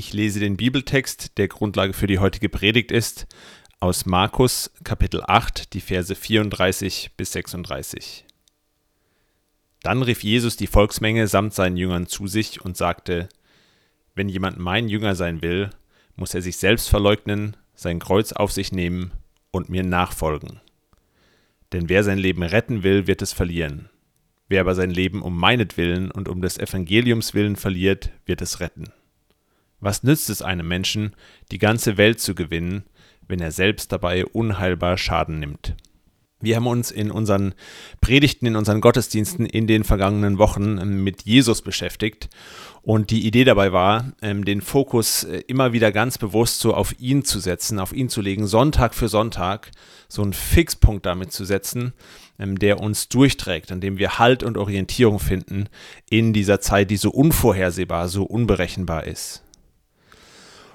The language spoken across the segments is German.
Ich lese den Bibeltext, der Grundlage für die heutige Predigt ist, aus Markus Kapitel 8, die Verse 34 bis 36. Dann rief Jesus die Volksmenge samt seinen Jüngern zu sich und sagte, Wenn jemand mein Jünger sein will, muss er sich selbst verleugnen, sein Kreuz auf sich nehmen und mir nachfolgen. Denn wer sein Leben retten will, wird es verlieren. Wer aber sein Leben um meinetwillen und um des Evangeliums willen verliert, wird es retten. Was nützt es einem Menschen, die ganze Welt zu gewinnen, wenn er selbst dabei unheilbar Schaden nimmt? Wir haben uns in unseren Predigten, in unseren Gottesdiensten in den vergangenen Wochen ähm, mit Jesus beschäftigt. Und die Idee dabei war, ähm, den Fokus äh, immer wieder ganz bewusst so auf ihn zu setzen, auf ihn zu legen, Sonntag für Sonntag, so einen Fixpunkt damit zu setzen, ähm, der uns durchträgt, an dem wir Halt und Orientierung finden in dieser Zeit, die so unvorhersehbar, so unberechenbar ist.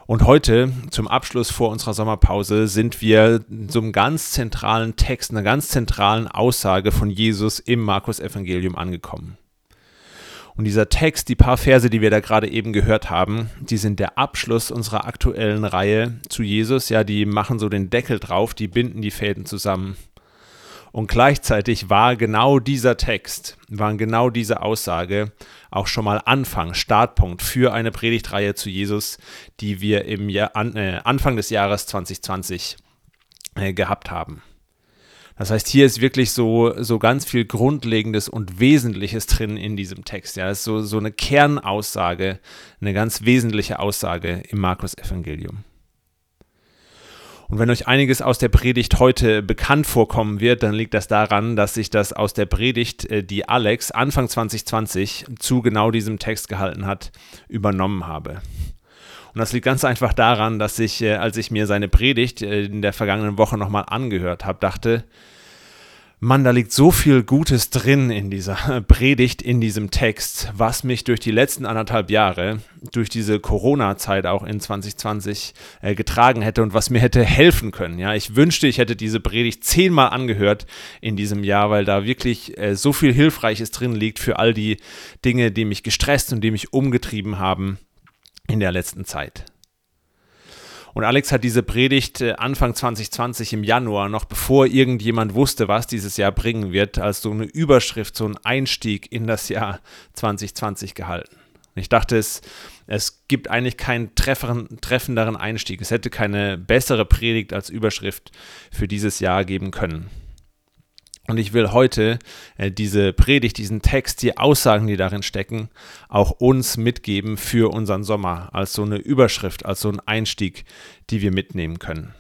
Und heute, zum Abschluss vor unserer Sommerpause, sind wir so einem ganz zentralen Text, einer ganz zentralen Aussage von Jesus im Markus-Evangelium angekommen. Und dieser Text, die paar Verse, die wir da gerade eben gehört haben, die sind der Abschluss unserer aktuellen Reihe zu Jesus. Ja, die machen so den Deckel drauf, die binden die Fäden zusammen. Und gleichzeitig war genau dieser Text, waren genau diese Aussage auch schon mal Anfang, Startpunkt für eine Predigtreihe zu Jesus, die wir im Jahr, an, äh, Anfang des Jahres 2020 äh, gehabt haben. Das heißt, hier ist wirklich so, so ganz viel Grundlegendes und Wesentliches drin in diesem Text. Ja, es ist so, so eine Kernaussage, eine ganz wesentliche Aussage im Markus-Evangelium. Und wenn euch einiges aus der Predigt heute bekannt vorkommen wird, dann liegt das daran, dass ich das aus der Predigt, äh, die Alex Anfang 2020 zu genau diesem Text gehalten hat, übernommen habe. Und das liegt ganz einfach daran, dass ich, äh, als ich mir seine Predigt äh, in der vergangenen Woche nochmal angehört habe, dachte, Mann, da liegt so viel Gutes drin in dieser Predigt, in diesem Text, was mich durch die letzten anderthalb Jahre, durch diese Corona-Zeit auch in 2020 äh, getragen hätte und was mir hätte helfen können. Ja, ich wünschte, ich hätte diese Predigt zehnmal angehört in diesem Jahr, weil da wirklich äh, so viel Hilfreiches drin liegt für all die Dinge, die mich gestresst und die mich umgetrieben haben in der letzten Zeit. Und Alex hat diese Predigt äh, Anfang 2020 im Januar, noch bevor irgendjemand wusste, was dieses Jahr bringen wird, als so eine Überschrift, so ein Einstieg in das Jahr 2020 gehalten. Ich dachte, es, es gibt eigentlich keinen treffenderen Einstieg. Es hätte keine bessere Predigt als Überschrift für dieses Jahr geben können. Und ich will heute äh, diese Predigt, diesen Text, die Aussagen, die darin stecken, auch uns mitgeben für unseren Sommer, als so eine Überschrift, als so ein Einstieg, die wir mitnehmen können.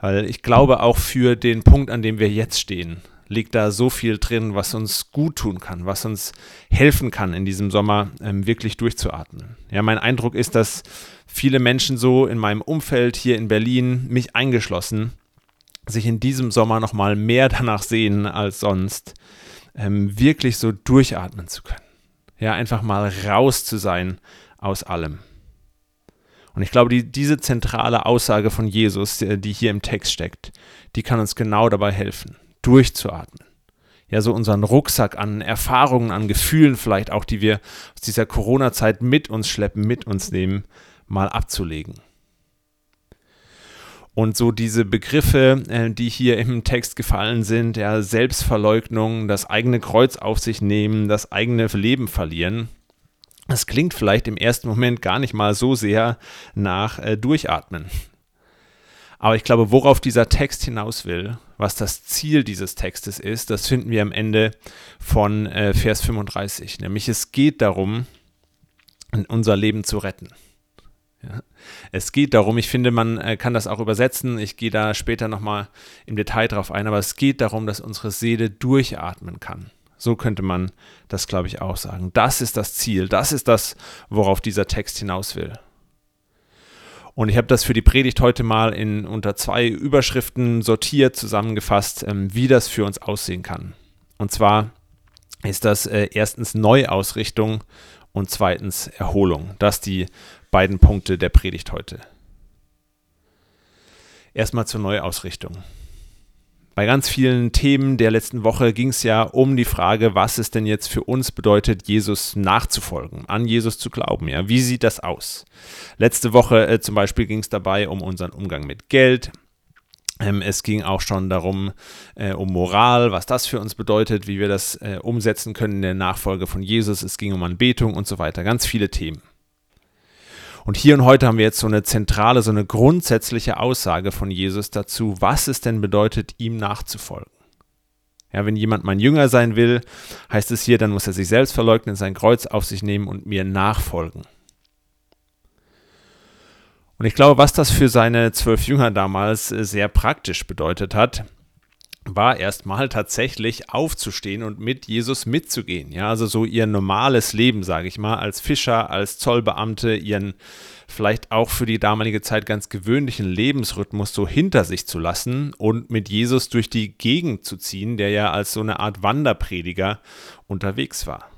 Weil ich glaube, auch für den Punkt, an dem wir jetzt stehen, liegt da so viel drin, was uns gut tun kann, was uns helfen kann, in diesem Sommer ähm, wirklich durchzuatmen. Ja, mein Eindruck ist, dass viele Menschen so in meinem Umfeld hier in Berlin, mich eingeschlossen, sich in diesem Sommer noch mal mehr danach sehen als sonst, ähm, wirklich so durchatmen zu können. Ja, einfach mal raus zu sein aus allem. Und ich glaube, die, diese zentrale Aussage von Jesus, die, die hier im Text steckt, die kann uns genau dabei helfen, durchzuatmen. Ja, so unseren Rucksack an Erfahrungen, an Gefühlen vielleicht auch, die wir aus dieser Corona-Zeit mit uns schleppen, mit uns nehmen, mal abzulegen. Und so diese Begriffe, äh, die hier im Text gefallen sind, ja, Selbstverleugnung, das eigene Kreuz auf sich nehmen, das eigene Leben verlieren, das klingt vielleicht im ersten Moment gar nicht mal so sehr nach äh, Durchatmen. Aber ich glaube, worauf dieser Text hinaus will, was das Ziel dieses Textes ist, das finden wir am Ende von äh, Vers 35. Nämlich es geht darum, unser Leben zu retten. Ja. Es geht darum, ich finde, man äh, kann das auch übersetzen. Ich gehe da später nochmal im Detail drauf ein, aber es geht darum, dass unsere Seele durchatmen kann. So könnte man das, glaube ich, auch sagen. Das ist das Ziel, das ist das, worauf dieser Text hinaus will. Und ich habe das für die Predigt heute mal in unter zwei Überschriften sortiert, zusammengefasst, ähm, wie das für uns aussehen kann. Und zwar ist das äh, erstens Neuausrichtung und zweitens Erholung. Das die beiden Punkte der Predigt heute. Erstmal zur Neuausrichtung. bei ganz vielen Themen der letzten Woche ging es ja um die Frage, was es denn jetzt für uns bedeutet, Jesus nachzufolgen, an Jesus zu glauben. Ja, wie sieht das aus? Letzte Woche äh, zum Beispiel ging es dabei um unseren Umgang mit Geld. Ähm, es ging auch schon darum, äh, um Moral, was das für uns bedeutet, wie wir das äh, umsetzen können in der Nachfolge von Jesus. Es ging um Anbetung und so weiter. Ganz viele Themen. Und hier und heute haben wir jetzt so eine zentrale, so eine grundsätzliche Aussage von Jesus dazu, was es denn bedeutet, ihm nachzufolgen. Ja, wenn jemand mein Jünger sein will, heißt es hier, dann muss er sich selbst verleugnen, sein Kreuz auf sich nehmen und mir nachfolgen. Und ich glaube, was das für seine zwölf Jünger damals äh, sehr praktisch bedeutet hat, war erstmal tatsächlich aufzustehen und mit Jesus mitzugehen. Ja, also so ihr normales Leben, sage ich mal, als Fischer, als Zollbeamte, ihren vielleicht auch für die damalige Zeit ganz gewöhnlichen Lebensrhythmus so hinter sich zu lassen und mit Jesus durch die Gegend zu ziehen, der ja als so eine Art Wanderprediger unterwegs war.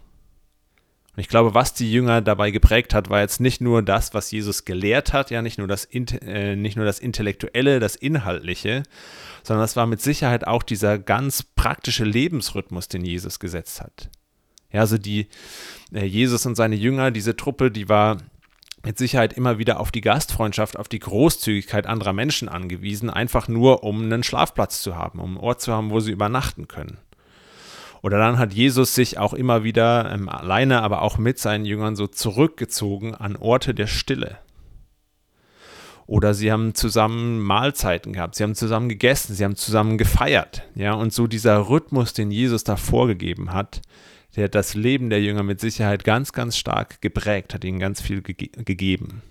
Und ich glaube, was die Jünger dabei geprägt hat, war jetzt nicht nur das, was Jesus gelehrt hat, ja, nicht nur das, äh, nicht nur das Intellektuelle, das Inhaltliche, sondern das war mit Sicherheit auch dieser ganz praktische Lebensrhythmus, den Jesus gesetzt hat. Ja, also die äh, Jesus und seine Jünger, diese Truppe, die war mit Sicherheit immer wieder auf die Gastfreundschaft, auf die Großzügigkeit anderer Menschen angewiesen, einfach nur um einen Schlafplatz zu haben, um einen Ort zu haben, wo sie übernachten können. Oder dann hat Jesus sich auch immer wieder ähm, alleine, aber auch mit seinen Jüngern so zurückgezogen an Orte der Stille. Oder sie haben zusammen Mahlzeiten gehabt, sie haben zusammen gegessen, sie haben zusammen gefeiert. Ja, und so dieser Rhythmus, den Jesus da vorgegeben hat, der hat das Leben der Jünger mit Sicherheit ganz, ganz stark geprägt, hat ihnen ganz viel ge gegeben.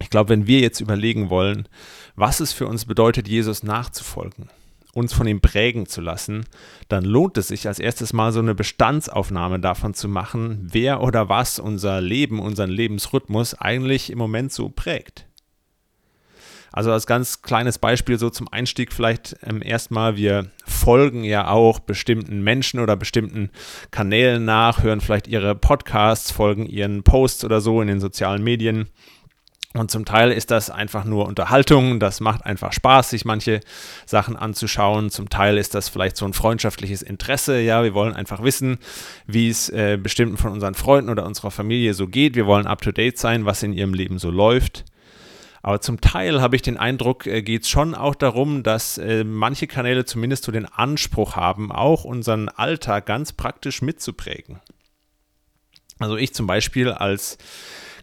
Ich glaube, wenn wir jetzt überlegen wollen, was es für uns bedeutet, Jesus nachzufolgen, uns von ihm prägen zu lassen, dann lohnt es sich als erstes mal so eine Bestandsaufnahme davon zu machen, wer oder was unser Leben, unseren Lebensrhythmus eigentlich im Moment so prägt. Also als ganz kleines Beispiel so zum Einstieg vielleicht ähm, erstmal, wir folgen ja auch bestimmten Menschen oder bestimmten Kanälen nach, hören vielleicht ihre Podcasts, folgen ihren Posts oder so in den sozialen Medien und zum Teil ist das einfach nur Unterhaltung, das macht einfach Spaß, sich manche Sachen anzuschauen. Zum Teil ist das vielleicht so ein freundschaftliches Interesse. Ja, wir wollen einfach wissen, wie es äh, bestimmten von unseren Freunden oder unserer Familie so geht. Wir wollen up-to-date sein, was in ihrem Leben so läuft. Aber zum Teil habe ich den Eindruck, äh, geht es schon auch darum, dass äh, manche Kanäle zumindest so den Anspruch haben, auch unseren Alltag ganz praktisch mitzuprägen. Also ich zum Beispiel als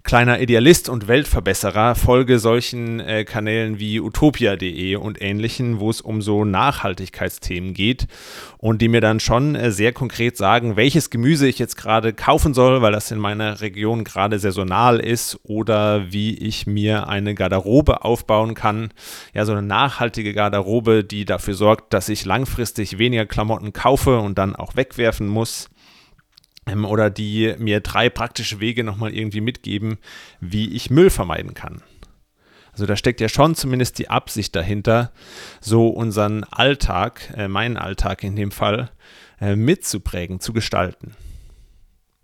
kleiner Idealist und Weltverbesserer folge solchen äh, Kanälen wie utopia.de und ähnlichen, wo es um so Nachhaltigkeitsthemen geht und die mir dann schon äh, sehr konkret sagen, welches Gemüse ich jetzt gerade kaufen soll, weil das in meiner Region gerade saisonal ist oder wie ich mir eine Garderobe aufbauen kann. Ja, so eine nachhaltige Garderobe, die dafür sorgt, dass ich langfristig weniger Klamotten kaufe und dann auch wegwerfen muss ähm, oder die mir drei praktische Wege nochmal irgendwie mitgeben, wie ich Müll vermeiden kann. Also da steckt ja schon zumindest die Absicht dahinter, so unseren Alltag, äh, meinen Alltag in dem Fall, äh, mitzuprägen, zu gestalten.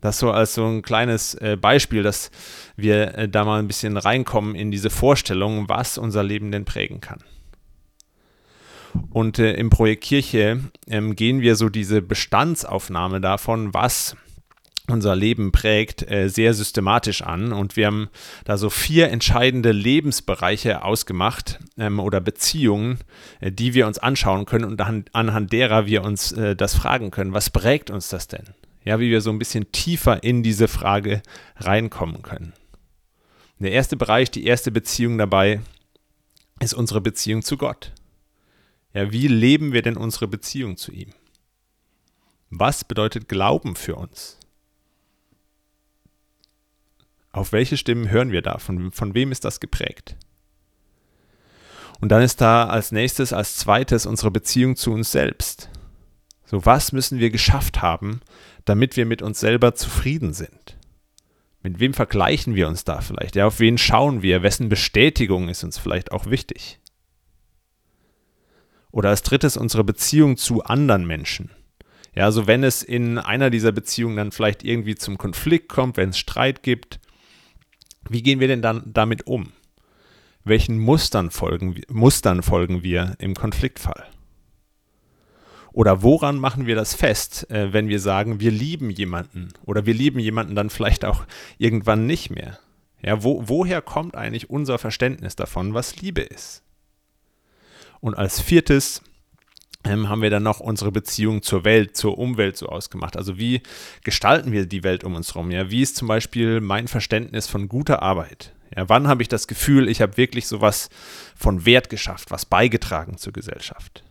Das so als so ein kleines äh, Beispiel, dass wir äh, da mal ein bisschen reinkommen in diese Vorstellung, was unser Leben denn prägen kann. Und äh, im Projekt Kirche ähm, gehen wir so diese Bestandsaufnahme davon, was unser Leben prägt, äh, sehr systematisch an. Und wir haben da so vier entscheidende Lebensbereiche ausgemacht ähm, oder Beziehungen, äh, die wir uns anschauen können und an, anhand derer wir uns äh, das fragen können. Was prägt uns das denn? Ja, wie wir so ein bisschen tiefer in diese Frage reinkommen können. Der erste Bereich, die erste Beziehung dabei ist unsere Beziehung zu Gott. Ja, wie leben wir denn unsere Beziehung zu ihm? Was bedeutet Glauben für uns? Auf welche Stimmen hören wir da? Von, von wem ist das geprägt? Und dann ist da als nächstes, als zweites unsere Beziehung zu uns selbst. So, was müssen wir geschafft haben, damit wir mit uns selber zufrieden sind? Mit wem vergleichen wir uns da vielleicht? Ja, auf wen schauen wir? Wessen Bestätigung ist uns vielleicht auch wichtig? Oder als drittes unsere Beziehung zu anderen Menschen. Ja, also wenn es in einer dieser Beziehungen dann vielleicht irgendwie zum Konflikt kommt, wenn es Streit gibt, wie gehen wir denn dann damit um? welchen Mustern folgen, Mustern folgen wir im Konfliktfall? Oder woran machen wir das fest, äh, wenn wir sagen, wir lieben jemanden oder wir lieben jemanden dann vielleicht auch irgendwann nicht mehr? Ja, wo, woher kommt eigentlich unser Verständnis davon, was Liebe ist? Und als viertes haben wir dann noch unsere Beziehung zur Welt, zur Umwelt so ausgemacht. Also wie gestalten wir die Welt um uns herum? Ja, wie ist zum Beispiel mein Verständnis von guter Arbeit? Ja, wann habe ich das Gefühl, ich habe wirklich sowas von Wert geschafft, was beigetragen zur Gesellschaft?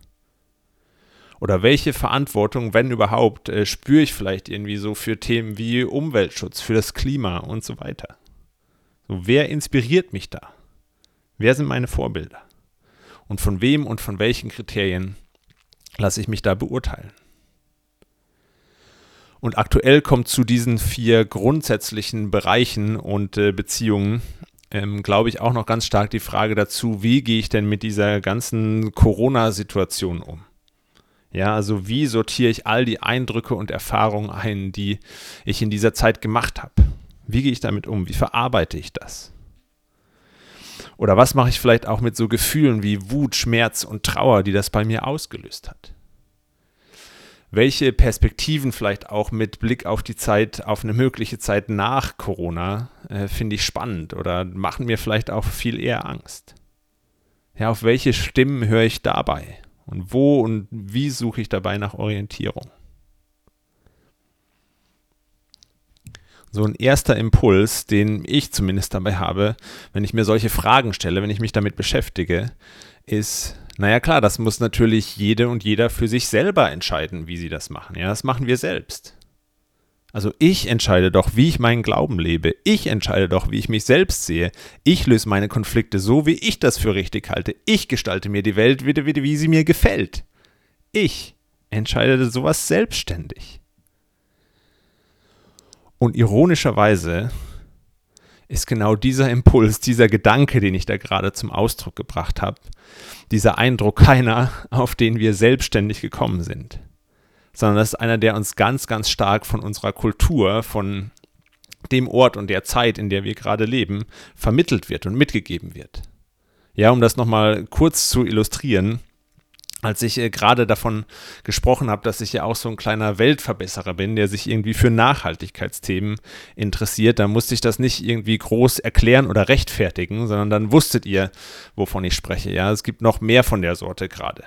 Oder welche Verantwortung, wenn überhaupt, äh, spüre ich vielleicht irgendwie so für Themen wie Umweltschutz, für das Klima und so weiter? So, wer inspiriert mich da? Wer sind meine Vorbilder? Und von wem und von welchen Kriterien lasse ich mich da beurteilen? Und aktuell kommt zu diesen vier grundsätzlichen Bereichen und äh, Beziehungen, ähm, glaube ich, auch noch ganz stark die Frage dazu, wie gehe ich denn mit dieser ganzen Corona-Situation um? Ja, also wie sortiere ich all die Eindrücke und Erfahrungen ein, die ich in dieser Zeit gemacht habe? Wie gehe ich damit um? Wie verarbeite ich das? Oder was mache ich vielleicht auch mit so Gefühlen wie Wut, Schmerz und Trauer, die das bei mir ausgelöst hat? Welche Perspektiven vielleicht auch mit Blick auf die Zeit, auf eine mögliche Zeit nach Corona, äh, finde ich spannend oder machen mir vielleicht auch viel eher Angst? Ja, auf welche Stimmen höre ich dabei? Und wo und wie suche ich dabei nach Orientierung? So ein erster Impuls, den ich zumindest dabei habe, wenn ich mir solche Fragen stelle, wenn ich mich damit beschäftige, ist, naja klar, das muss natürlich jede und jeder für sich selber entscheiden, wie sie das machen. Ja, das machen wir selbst. Also ich entscheide doch, wie ich meinen Glauben lebe. Ich entscheide doch, wie ich mich selbst sehe. Ich löse meine Konflikte so, wie ich das für richtig halte. Ich gestalte mir die Welt wieder wie sie mir gefällt. Ich entscheide sowas selbstständig. Und ironischerweise ist genau dieser Impuls, dieser Gedanke, den ich da gerade zum Ausdruck gebracht habe, dieser Eindruck keiner, auf den wir selbstständig gekommen sind sondern das ist einer, der uns ganz, ganz stark von unserer Kultur, von dem Ort und der Zeit, in der wir gerade leben, vermittelt wird und mitgegeben wird. Ja, um das nochmal kurz zu illustrieren, als ich äh, gerade davon gesprochen habe, dass ich ja auch so ein kleiner Weltverbesserer bin, der sich irgendwie für Nachhaltigkeitsthemen interessiert, da musste ich das nicht irgendwie groß erklären oder rechtfertigen, sondern dann wusstet ihr, wovon ich spreche. Ja, es gibt noch mehr von der Sorte gerade.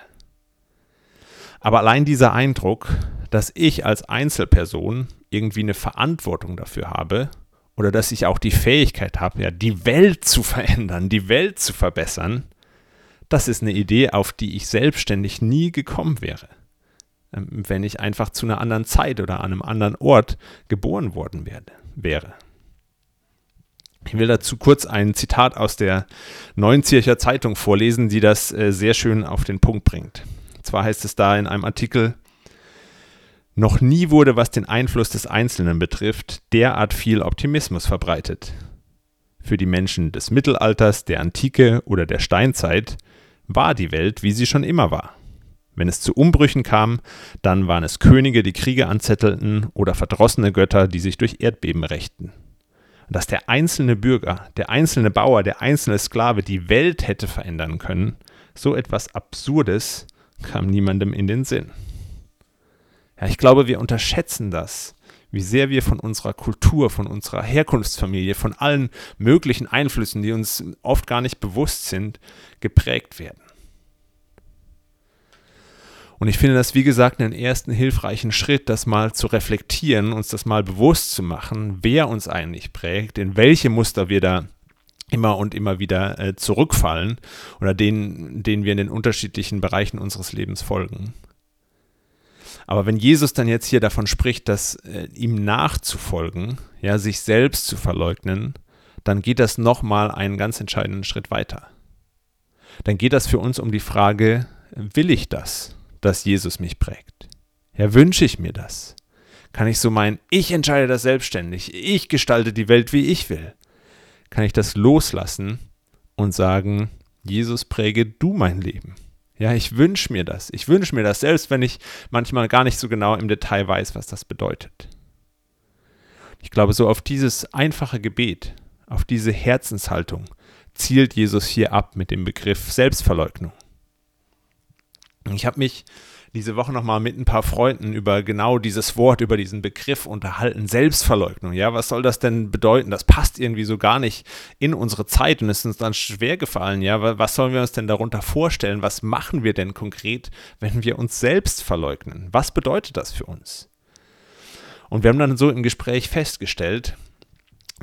Aber allein dieser Eindruck, dass ich als Einzelperson irgendwie eine Verantwortung dafür habe oder dass ich auch die Fähigkeit habe, ja, die Welt zu verändern, die Welt zu verbessern, das ist eine Idee, auf die ich selbstständig nie gekommen wäre, ähm, wenn ich einfach zu einer anderen Zeit oder an einem anderen Ort geboren worden werde, wäre. Ich will dazu kurz ein Zitat aus der Neuen Zürcher Zeitung vorlesen, die das äh, sehr schön auf den Punkt bringt zwar heißt es da in einem Artikel, noch nie wurde, was den Einfluss des Einzelnen betrifft, derart viel Optimismus verbreitet. Für die Menschen des Mittelalters, der Antike oder der Steinzeit war die Welt, wie sie schon immer war. Wenn es zu Umbrüchen kam, dann waren es Könige, die Kriege anzettelten oder verdrossene Götter, die sich durch Erdbeben rächten. Dass der einzelne Bürger, der einzelne Bauer, der einzelne Sklave die Welt hätte verändern können, so etwas Absurdes kam niemandem in den Sinn. Ja, ich glaube, wir unterschätzen das, wie sehr wir von unserer Kultur, von unserer Herkunftsfamilie, von allen möglichen Einflüssen, die uns oft gar nicht bewusst sind, geprägt werden. Und ich finde das, wie gesagt, einen ersten hilfreichen Schritt, das mal zu reflektieren, uns das mal bewusst zu machen, wer uns eigentlich prägt, in welche Muster wir da immer und immer wieder äh, zurückfallen oder denen, denen wir in den unterschiedlichen Bereichen unseres Lebens folgen. Aber wenn Jesus dann jetzt hier davon spricht, dass äh, ihm nachzufolgen, ja, sich selbst zu verleugnen, dann geht das nochmal einen ganz entscheidenden Schritt weiter. Dann geht das für uns um die Frage, will ich das, dass Jesus mich prägt? Ja, wünsche ich mir das? Kann ich so meinen, ich entscheide das selbstständig, ich gestalte die Welt, wie ich will? kann ich das loslassen und sagen, Jesus, präge du mein Leben. Ja, ich wünsche mir das. Ich wünsche mir das, selbst wenn ich manchmal gar nicht so genau im Detail weiß, was das bedeutet. Ich glaube, so auf dieses einfache Gebet, auf diese Herzenshaltung zielt Jesus hier ab mit dem Begriff Selbstverleugnung. Ich habe mich diese Woche nochmal mit ein paar Freunden über genau dieses Wort, über diesen Begriff unterhalten, Selbstverleugnung. Ja, was soll das denn bedeuten? Das passt irgendwie so gar nicht in unsere Zeit und ist uns dann schwer gefallen. Ja, was sollen wir uns denn darunter vorstellen? Was machen wir denn konkret, wenn wir uns selbst verleugnen? Was bedeutet das für uns? Und wir haben dann so im Gespräch festgestellt,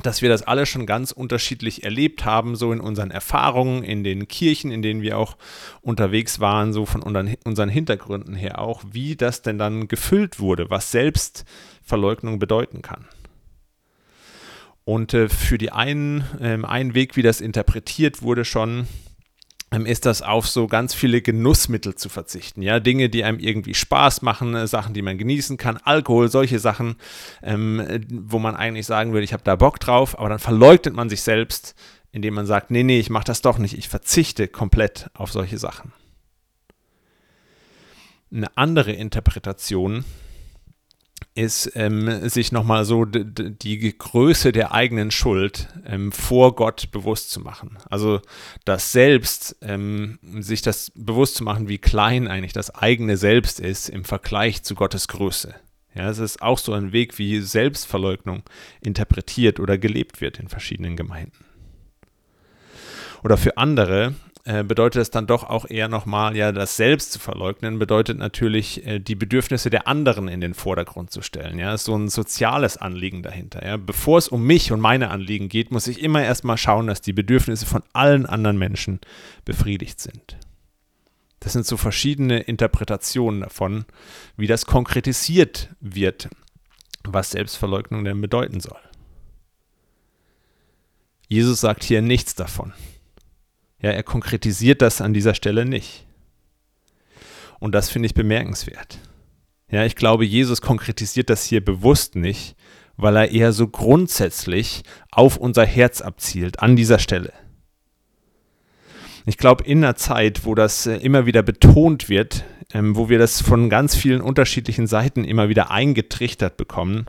dass wir das alle schon ganz unterschiedlich erlebt haben, so in unseren Erfahrungen, in den Kirchen, in denen wir auch unterwegs waren, so von unseren Hintergründen her auch, wie das denn dann gefüllt wurde, was Selbstverleugnung bedeuten kann. Und äh, für die einen, äh, ein Weg, wie das interpretiert wurde, schon ähm, ist das auf so ganz viele Genussmittel zu verzichten. Ja, Dinge, die einem irgendwie Spaß machen, äh, Sachen, die man genießen kann, Alkohol, solche Sachen, ähm, äh, wo man eigentlich sagen würde, ich habe da Bock drauf, aber dann verleugnet man sich selbst, indem man sagt, nee, nee, ich mache das doch nicht, ich verzichte komplett auf solche Sachen. Eine andere Interpretation ist, ähm, sich nochmal so die Größe der eigenen Schuld ähm, vor Gott bewusst zu machen. Also das Selbst, ähm, sich das bewusst zu machen, wie klein eigentlich das eigene Selbst ist im Vergleich zu Gottes Größe. Ja, es ist auch so ein Weg, wie Selbstverleugnung interpretiert oder gelebt wird in verschiedenen Gemeinden. Oder für andere äh, bedeutet es dann doch auch eher nochmal, ja, das Selbst zu verleugnen, bedeutet natürlich, äh, die Bedürfnisse der anderen in den Vordergrund zu stellen. Ja, ist so ein soziales Anliegen dahinter. Ja. Bevor es um mich und meine Anliegen geht, muss ich immer erstmal schauen, dass die Bedürfnisse von allen anderen Menschen befriedigt sind. Das sind so verschiedene Interpretationen davon, wie das konkretisiert wird, was Selbstverleugnung denn bedeuten soll. Jesus sagt hier nichts davon. Ja, er konkretisiert das an dieser Stelle nicht. Und das finde ich bemerkenswert. Ja, ich glaube, Jesus konkretisiert das hier bewusst nicht, weil er eher so grundsätzlich auf unser Herz abzielt, an dieser Stelle. Ich glaube, in einer Zeit, wo das äh, immer wieder betont wird, ähm, wo wir das von ganz vielen unterschiedlichen Seiten immer wieder eingetrichtert bekommen,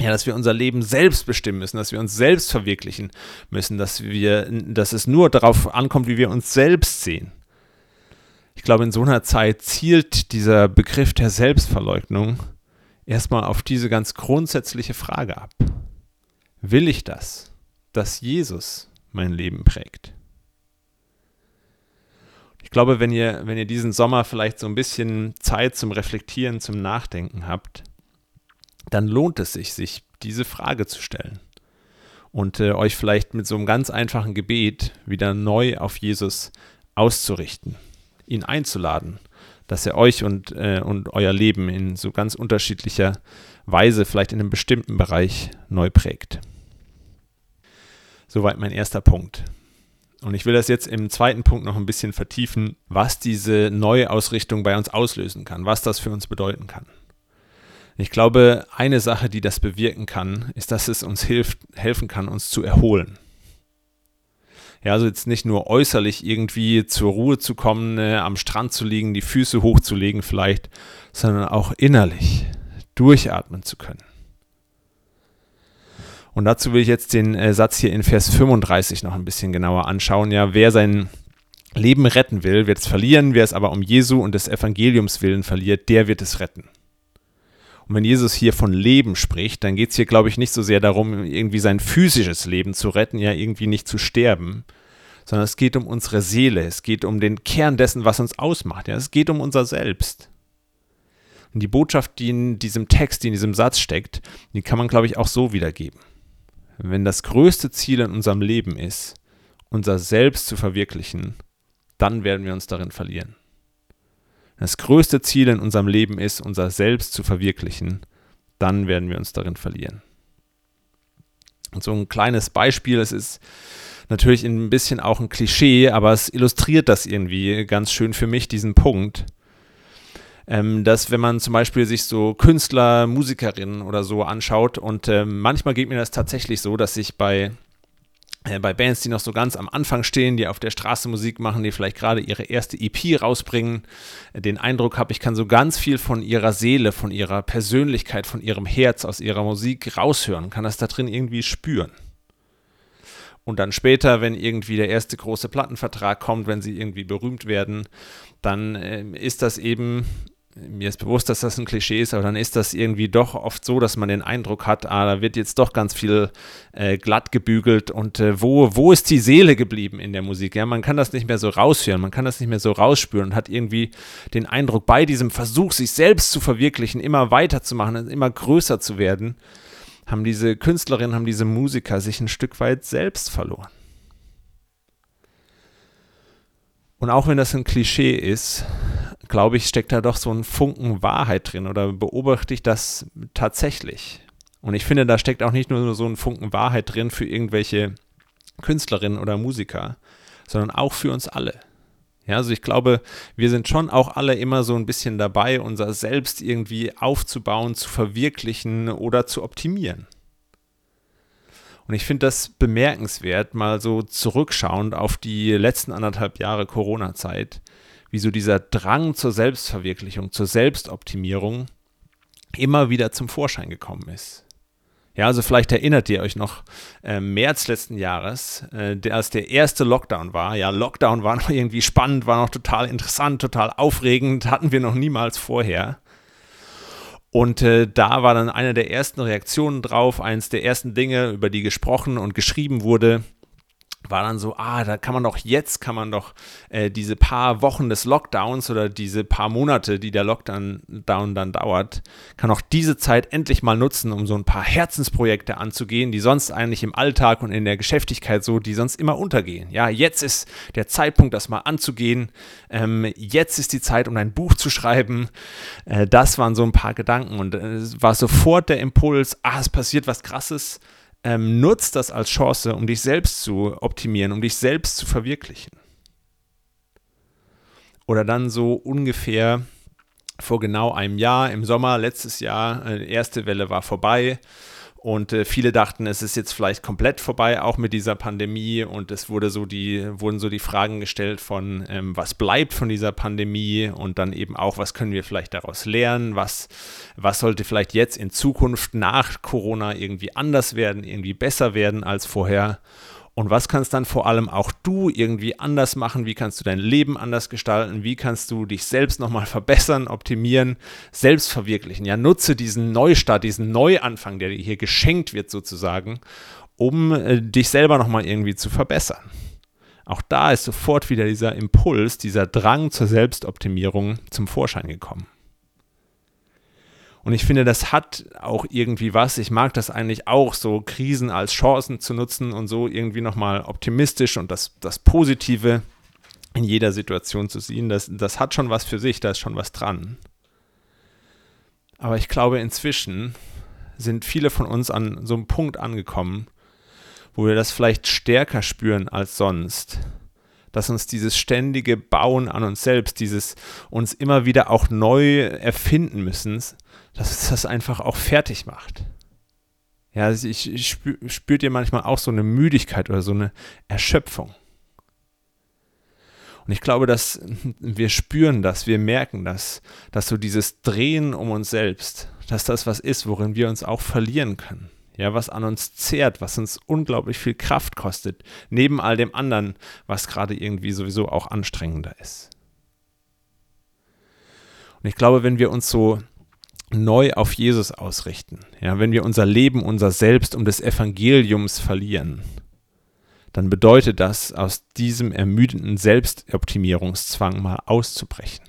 ja, dass wir unser Leben selbst bestimmen müssen, dass wir uns selbst verwirklichen müssen, dass wir, dass es nur darauf ankommt, wie wir uns selbst sehen. Ich glaube, in so einer Zeit zielt dieser Begriff der Selbstverleugnung erstmal auf diese ganz grundsätzliche Frage ab. Will ich das, dass Jesus mein Leben prägt? Ich glaube, wenn ihr, wenn ihr diesen Sommer vielleicht so ein bisschen Zeit zum Reflektieren, zum Nachdenken habt, dann lohnt es sich, sich diese Frage zu stellen und äh, euch vielleicht mit so einem ganz einfachen Gebet wieder neu auf Jesus auszurichten, ihn einzuladen, dass er euch und, äh, und euer Leben in so ganz unterschiedlicher Weise, vielleicht in einem bestimmten Bereich neu prägt. Soweit mein erster Punkt. Und ich will das jetzt im zweiten Punkt noch ein bisschen vertiefen, was diese Neuausrichtung bei uns auslösen kann, was das für uns bedeuten kann. Ich glaube, eine Sache, die das bewirken kann, ist, dass es uns hilft, helfen kann, uns zu erholen. Ja, also jetzt nicht nur äußerlich irgendwie zur Ruhe zu kommen, äh, am Strand zu liegen, die Füße hochzulegen vielleicht, sondern auch innerlich durchatmen zu können. Und dazu will ich jetzt den äh, Satz hier in Vers 35 noch ein bisschen genauer anschauen. Ja, wer sein Leben retten will, wird es verlieren. Wer es aber um Jesu und des Evangeliums willen verliert, der wird es retten. Und wenn Jesus hier von Leben spricht, dann geht es hier, glaube ich, nicht so sehr darum, irgendwie sein physisches Leben zu retten, ja irgendwie nicht zu sterben, sondern es geht um unsere Seele, es geht um den Kern dessen, was uns ausmacht, ja, es geht um unser Selbst. Und die Botschaft, die in diesem Text, die in diesem Satz steckt, die kann man, glaube ich, auch so wiedergeben. Wenn das größte Ziel in unserem Leben ist, unser Selbst zu verwirklichen, dann werden wir uns darin verlieren das größte Ziel in unserem Leben ist, unser Selbst zu verwirklichen, dann werden wir uns darin verlieren. Und so ein kleines Beispiel, es ist natürlich ein bisschen auch ein Klischee, aber es illustriert das irgendwie ganz schön für mich, diesen Punkt. Ähm, dass wenn man zum Beispiel sich so Künstler, Musikerinnen oder so anschaut und ähm, manchmal geht mir das tatsächlich so, dass ich bei äh, bei Bands, die noch so ganz am Anfang stehen, die auf der Straße Musik machen, die vielleicht gerade ihre erste EP rausbringen, äh, den Eindruck habe, ich kann so ganz viel von ihrer Seele, von ihrer Persönlichkeit, von ihrem Herz aus ihrer Musik raushören, kann das da drin irgendwie spüren. Und dann später, wenn irgendwie der erste große Plattenvertrag kommt, wenn sie irgendwie berühmt werden, dann äh, ist das eben mir ist bewusst, dass das ein Klischee ist, aber dann ist das irgendwie doch oft so, dass man den Eindruck hat, ah, da wird jetzt doch ganz viel äh, glatt gebügelt und äh, wo, wo ist die Seele geblieben in der Musik? Ja, man kann das nicht mehr so raushören, man kann das nicht mehr so rausspüren und hat irgendwie den Eindruck, bei diesem Versuch, sich selbst zu verwirklichen, immer weiterzumachen, immer größer zu werden, haben diese Künstlerinnen, haben diese Musiker sich ein Stück weit selbst verloren. Und auch wenn das ein Klischee ist, glaube ich, steckt da doch so ein Funken Wahrheit drin oder beobachte ich das tatsächlich. Und ich finde, da steckt auch nicht nur so ein Funken Wahrheit drin für irgendwelche Künstlerinnen oder Musiker, sondern auch für uns alle. Ja, also ich glaube, wir sind schon auch alle immer so ein bisschen dabei, unser Selbst irgendwie aufzubauen, zu verwirklichen oder zu optimieren. Und ich finde das bemerkenswert, mal so zurückschauend auf die letzten anderthalb Jahre Corona-Zeit, wie so dieser Drang zur Selbstverwirklichung, zur Selbstoptimierung immer wieder zum Vorschein gekommen ist. Ja, also vielleicht erinnert ihr euch noch, äh, März letzten Jahres, äh, der, als der erste Lockdown war. Ja, Lockdown war noch irgendwie spannend, war noch total interessant, total aufregend, hatten wir noch niemals vorher. Und äh, da war dann eine der ersten Reaktionen drauf, eines der ersten Dinge, über die gesprochen und geschrieben wurde, war dann so, ah, da kann man doch jetzt, kann man doch äh, diese paar Wochen des Lockdowns oder diese paar Monate, die der Lockdown down dann dauert, kann auch diese Zeit endlich mal nutzen, um so ein paar Herzensprojekte anzugehen, die sonst eigentlich im Alltag und in der Geschäftigkeit so, die sonst immer untergehen. Ja, jetzt ist der Zeitpunkt, das mal anzugehen. Ähm, jetzt ist die Zeit, um ein Buch zu schreiben. Äh, das waren so ein paar Gedanken und äh, es war sofort der Impuls, ah, es passiert was Krasses ähm, nutzt das als Chance, um dich selbst zu optimieren, um dich selbst zu verwirklichen. Oder dann so ungefähr vor genau einem Jahr, im Sommer letztes Jahr, äh, die erste Welle war vorbei und äh, viele dachten, es ist jetzt vielleicht komplett vorbei, auch mit dieser Pandemie. Und es wurde so die, wurden so die Fragen gestellt von, ähm, was bleibt von dieser Pandemie und dann eben auch, was können wir vielleicht daraus lernen, was, was sollte vielleicht jetzt in Zukunft nach Corona irgendwie anders werden, irgendwie besser werden als vorher. Und was kannst dann vor allem auch du irgendwie anders machen? Wie kannst du dein Leben anders gestalten? Wie kannst du dich selbst nochmal verbessern, optimieren, selbst verwirklichen? Ja, nutze diesen Neustart, diesen Neuanfang, der dir hier geschenkt wird sozusagen, um äh, dich selber nochmal irgendwie zu verbessern. Auch da ist sofort wieder dieser Impuls, dieser Drang zur Selbstoptimierung zum Vorschein gekommen. Und ich finde, das hat auch irgendwie was. Ich mag das eigentlich auch, so Krisen als Chancen zu nutzen und so irgendwie nochmal optimistisch und das, das Positive in jeder Situation zu sehen. Das, das hat schon was für sich, da ist schon was dran. Aber ich glaube, inzwischen sind viele von uns an so einem Punkt angekommen, wo wir das vielleicht stärker spüren als sonst dass uns dieses ständige Bauen an uns selbst, dieses uns immer wieder auch neu erfinden müssen, dass es das einfach auch fertig macht. Ja, ich, ich spür, spürt ihr manchmal auch so eine Müdigkeit oder so eine Erschöpfung. Und ich glaube, dass wir spüren das, wir merken das, dass so dieses Drehen um uns selbst, dass das was ist, worin wir uns auch verlieren können. Ja, was an uns zehrt, was uns unglaublich viel Kraft kostet, neben all dem anderen, was gerade irgendwie sowieso auch anstrengender ist. Und ich glaube, wenn wir uns so neu auf Jesus ausrichten, ja, wenn wir unser Leben, unser Selbst um des Evangeliums verlieren, dann bedeutet das, aus diesem ermüdenden Selbstoptimierungszwang mal auszubrechen.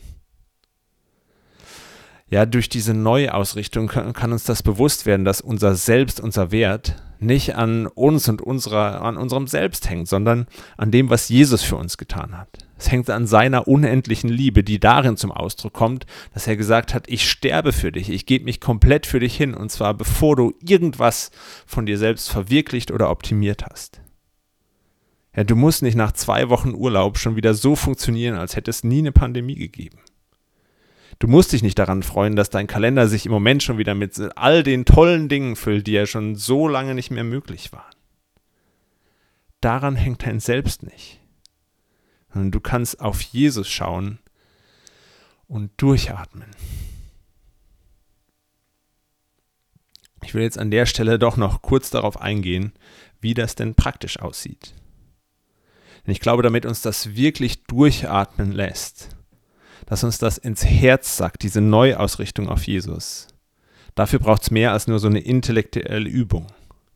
Ja, durch diese Neuausrichtung kann, kann uns das bewusst werden, dass unser Selbst, unser Wert nicht an uns und unserer, an unserem Selbst hängt, sondern an dem, was Jesus für uns getan hat. Es hängt an seiner unendlichen Liebe, die darin zum Ausdruck kommt, dass er gesagt hat, ich sterbe für dich, ich gebe mich komplett für dich hin, und zwar bevor du irgendwas von dir selbst verwirklicht oder optimiert hast. Ja, du musst nicht nach zwei Wochen Urlaub schon wieder so funktionieren, als hätte es nie eine Pandemie gegeben. Du musst dich nicht daran freuen, dass dein Kalender sich im Moment schon wieder mit all den tollen Dingen füllt, die ja schon so lange nicht mehr möglich waren. Daran hängt dein Selbst nicht. Und du kannst auf Jesus schauen und durchatmen. Ich will jetzt an der Stelle doch noch kurz darauf eingehen, wie das denn praktisch aussieht. Denn ich glaube, damit uns das wirklich durchatmen lässt, dass uns das ins Herz sagt, diese Neuausrichtung auf Jesus. Dafür braucht es mehr als nur so eine intellektuelle Übung.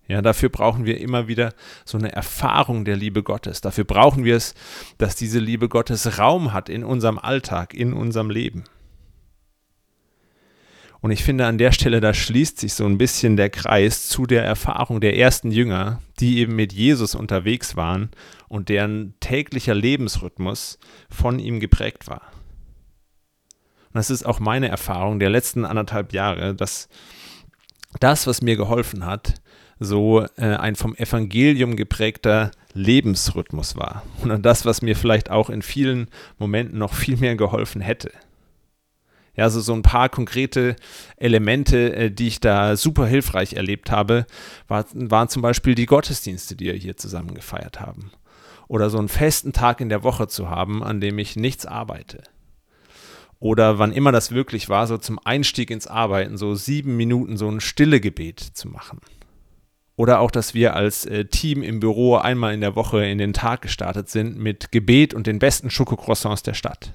Ja, dafür brauchen wir immer wieder so eine Erfahrung der Liebe Gottes. Dafür brauchen wir es, dass diese Liebe Gottes Raum hat in unserem Alltag, in unserem Leben. Und ich finde, an der Stelle, da schließt sich so ein bisschen der Kreis zu der Erfahrung der ersten Jünger, die eben mit Jesus unterwegs waren und deren täglicher Lebensrhythmus von ihm geprägt war. Und das ist auch meine Erfahrung der letzten anderthalb Jahre, dass das, was mir geholfen hat, so äh, ein vom Evangelium geprägter Lebensrhythmus war. Und das, was mir vielleicht auch in vielen Momenten noch viel mehr geholfen hätte. Ja, also so ein paar konkrete Elemente, äh, die ich da super hilfreich erlebt habe, war, waren zum Beispiel die Gottesdienste, die wir hier zusammen gefeiert haben. Oder so einen festen Tag in der Woche zu haben, an dem ich nichts arbeite. Oder wann immer das wirklich war, so zum Einstieg ins Arbeiten, so sieben Minuten so ein stille Gebet zu machen. Oder auch, dass wir als äh, Team im Büro einmal in der Woche in den Tag gestartet sind mit Gebet und den besten Schokocroissants der Stadt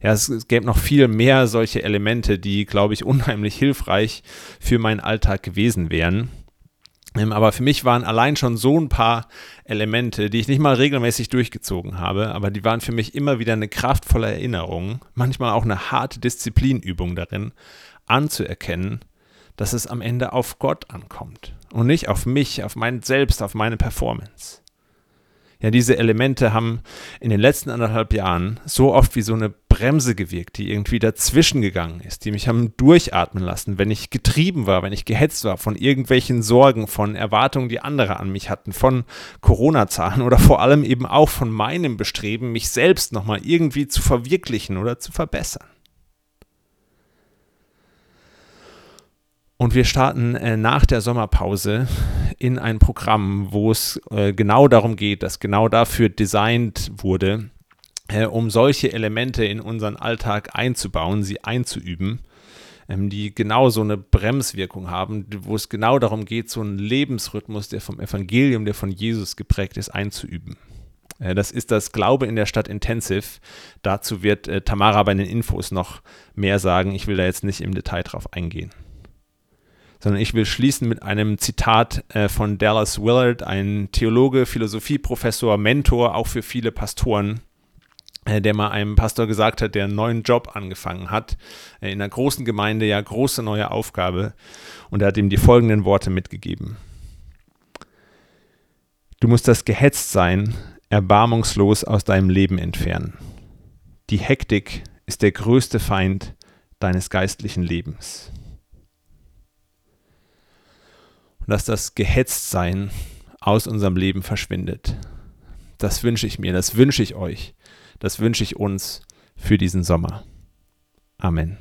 ja, es gäbe noch viel mehr solche Elemente, die, glaube ich, unheimlich hilfreich für meinen Alltag gewesen wären. Ähm, aber für mich waren allein schon so ein paar Elemente, die ich nicht mal regelmäßig durchgezogen habe, aber die waren für mich immer wieder eine kraftvolle Erinnerung, manchmal auch eine harte Disziplinübung darin, anzuerkennen, dass es am Ende auf Gott ankommt und nicht auf mich, auf mein Selbst, auf meine Performance. Ja, diese Elemente haben in den letzten anderthalb Jahren so oft wie so eine Bremse gewirkt, die irgendwie dazwischen gegangen ist, die mich haben durchatmen lassen, wenn ich getrieben war, wenn ich gehetzt war von irgendwelchen Sorgen, von Erwartungen, die andere an mich hatten, von Corona-Zahlen oder vor allem eben auch von meinem Bestreben, mich selbst nochmal irgendwie zu verwirklichen oder zu verbessern. Und wir starten äh, nach der Sommerpause in ein Programm, wo es äh, genau darum geht, dass genau dafür designt wurde, äh, um solche Elemente in unseren Alltag einzubauen, sie einzuüben, ähm, die genau so eine Bremswirkung haben, wo es genau darum geht, so einen Lebensrhythmus, der vom Evangelium, der von Jesus geprägt ist, einzuüben. Äh, das ist das Glaube in der Stadt Intensive. Dazu wird äh, Tamara bei den Infos noch mehr sagen. Ich will da jetzt nicht im Detail drauf eingehen sondern ich will schließen mit einem Zitat äh, von Dallas Willard, ein Theologe, Philosophieprofessor, Mentor, auch für viele Pastoren, äh, der mal einem Pastor gesagt hat, der einen neuen Job angefangen hat, äh, in einer großen Gemeinde, ja, große neue Aufgabe. Und er hat ihm die folgenden Worte mitgegeben. Du musst das Gehetztsein erbarmungslos aus deinem Leben entfernen. Die Hektik ist der größte Feind deines geistlichen Lebens. Und dass das Gehetztsein aus unserem Leben verschwindet. Das wünsche ich mir, das wünsche ich euch, das wünsche ich uns für diesen Sommer. Amen.